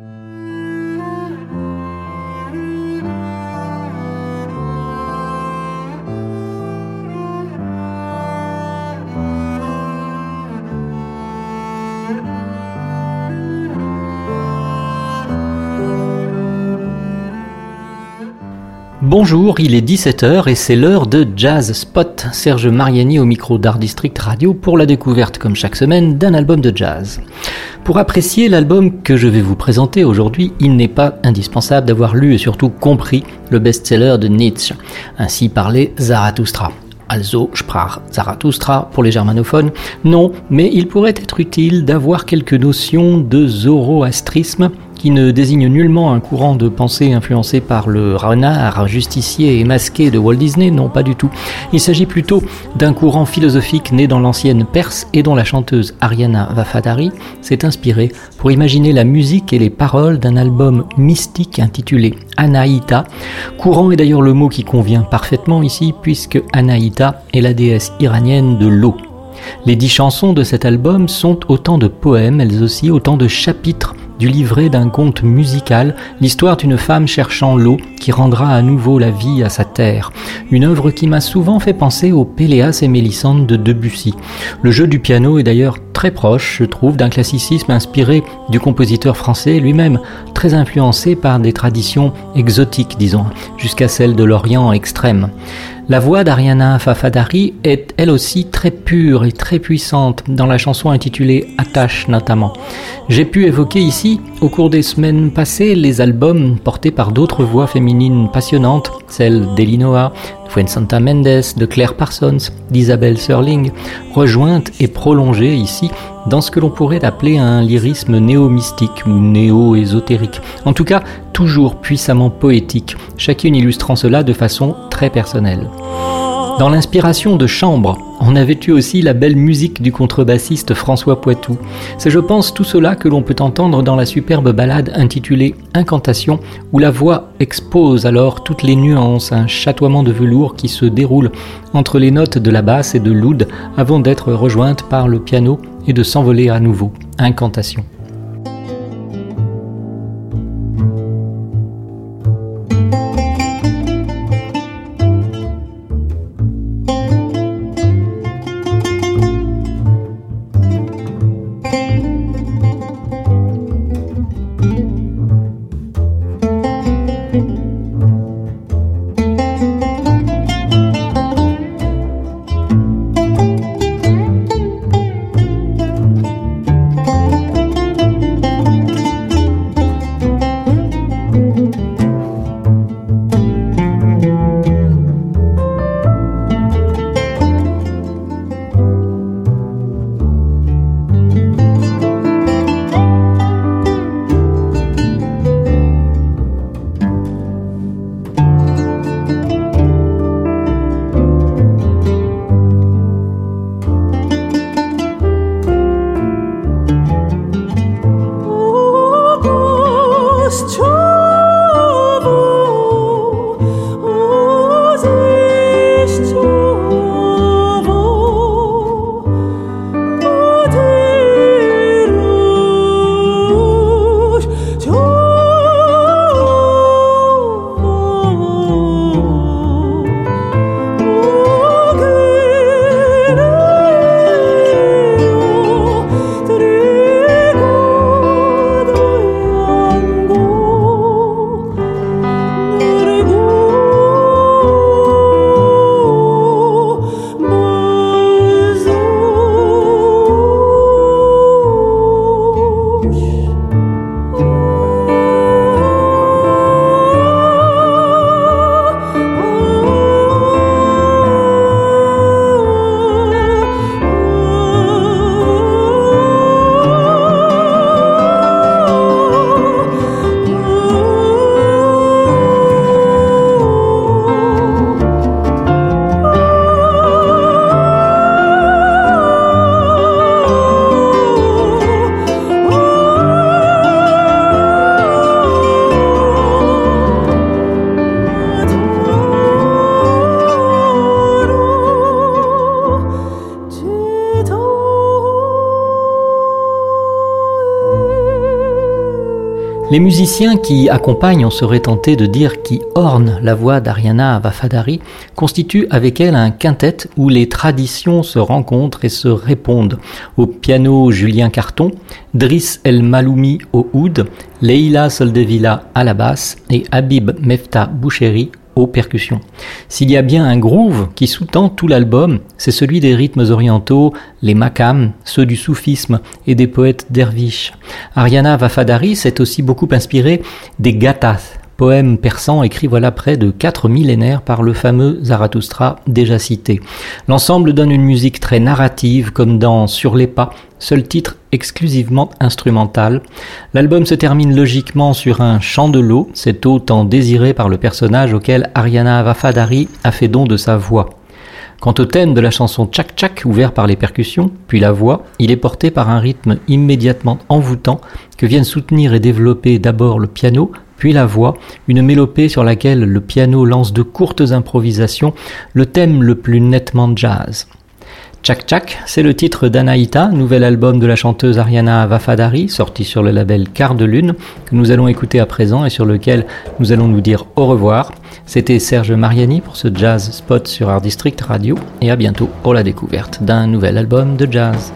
Thank you. Bonjour, il est 17h et c'est l'heure de Jazz Spot. Serge Mariani au micro d'Art District Radio pour la découverte, comme chaque semaine, d'un album de jazz. Pour apprécier l'album que je vais vous présenter aujourd'hui, il n'est pas indispensable d'avoir lu et surtout compris le best-seller de Nietzsche. Ainsi parlait Zarathustra. Also sprach Zarathustra pour les germanophones. Non, mais il pourrait être utile d'avoir quelques notions de zoroastrisme qui ne désigne nullement un courant de pensée influencé par le renard, justicier et masqué de Walt Disney, non pas du tout. Il s'agit plutôt d'un courant philosophique né dans l'ancienne Perse et dont la chanteuse Ariana Vafadari s'est inspirée pour imaginer la musique et les paroles d'un album mystique intitulé Anaïta. Courant est d'ailleurs le mot qui convient parfaitement ici puisque Anaïta est la déesse iranienne de l'eau. Les dix chansons de cet album sont autant de poèmes, elles aussi autant de chapitres du livret d'un conte musical, l'histoire d'une femme cherchant l'eau qui rendra à nouveau la vie à sa terre. Une œuvre qui m'a souvent fait penser au Péléas et Mélissande de Debussy. Le jeu du piano est d'ailleurs très proche, je trouve, d'un classicisme inspiré du compositeur français lui-même, très influencé par des traditions exotiques, disons, jusqu'à celles de l'Orient extrême. La voix d'Ariana Fafadari est elle aussi très pure et très puissante dans la chanson intitulée Attache notamment. J'ai pu évoquer ici, au cours des semaines passées, les albums portés par d'autres voix féminines passionnantes, celles d'Elinoa, Fuensanta Mendes, de Claire Parsons, d'Isabelle Serling, rejointes et prolongées ici dans ce que l'on pourrait appeler un lyrisme néo-mystique ou néo-ésotérique. En tout cas, toujours puissamment poétique, chacune illustrant cela de façon très personnelle. Dans l'inspiration de Chambre, on avait eu aussi la belle musique du contrebassiste François Poitou. C'est je pense tout cela que l'on peut entendre dans la superbe ballade intitulée Incantation, où la voix expose alors toutes les nuances, un chatoiement de velours qui se déroule entre les notes de la basse et de l'oud avant d'être rejointe par le piano et de s'envoler à nouveau. Incantation. Les musiciens qui accompagnent, on serait tenté de dire qui ornent la voix d'Ariana Vafadari, constituent avec elle un quintet où les traditions se rencontrent et se répondent. Au piano, Julien Carton, Driss El Maloumi au oud, Leila Soldevilla à la basse et Habib Mefta Boucheri aux percussions. S'il y a bien un groove qui sous-tend tout l'album, c'est celui des rythmes orientaux, les makams, ceux du soufisme et des poètes derviches. Ariana Vafadari s'est aussi beaucoup inspirée des gathas, poèmes persans écrits voilà près de quatre millénaires par le fameux Zarathustra déjà cité. L'ensemble donne une musique très narrative comme dans Sur les pas, seul titre exclusivement instrumental. L'album se termine logiquement sur un chant de l'eau, cette eau tant désirée par le personnage auquel Ariana Vafadari a fait don de sa voix. Quant au thème de la chanson Tchak Tchak, ouvert par les percussions, puis la voix, il est porté par un rythme immédiatement envoûtant que viennent soutenir et développer d'abord le piano, puis la voix, une mélopée sur laquelle le piano lance de courtes improvisations, le thème le plus nettement jazz. Tchak Tchak, c'est le titre d'Anaïta, nouvel album de la chanteuse Ariana Vafadari, sorti sur le label Quart de Lune, que nous allons écouter à présent et sur lequel nous allons nous dire au revoir. C'était Serge Mariani pour ce Jazz Spot sur Art District Radio et à bientôt pour la découverte d'un nouvel album de jazz.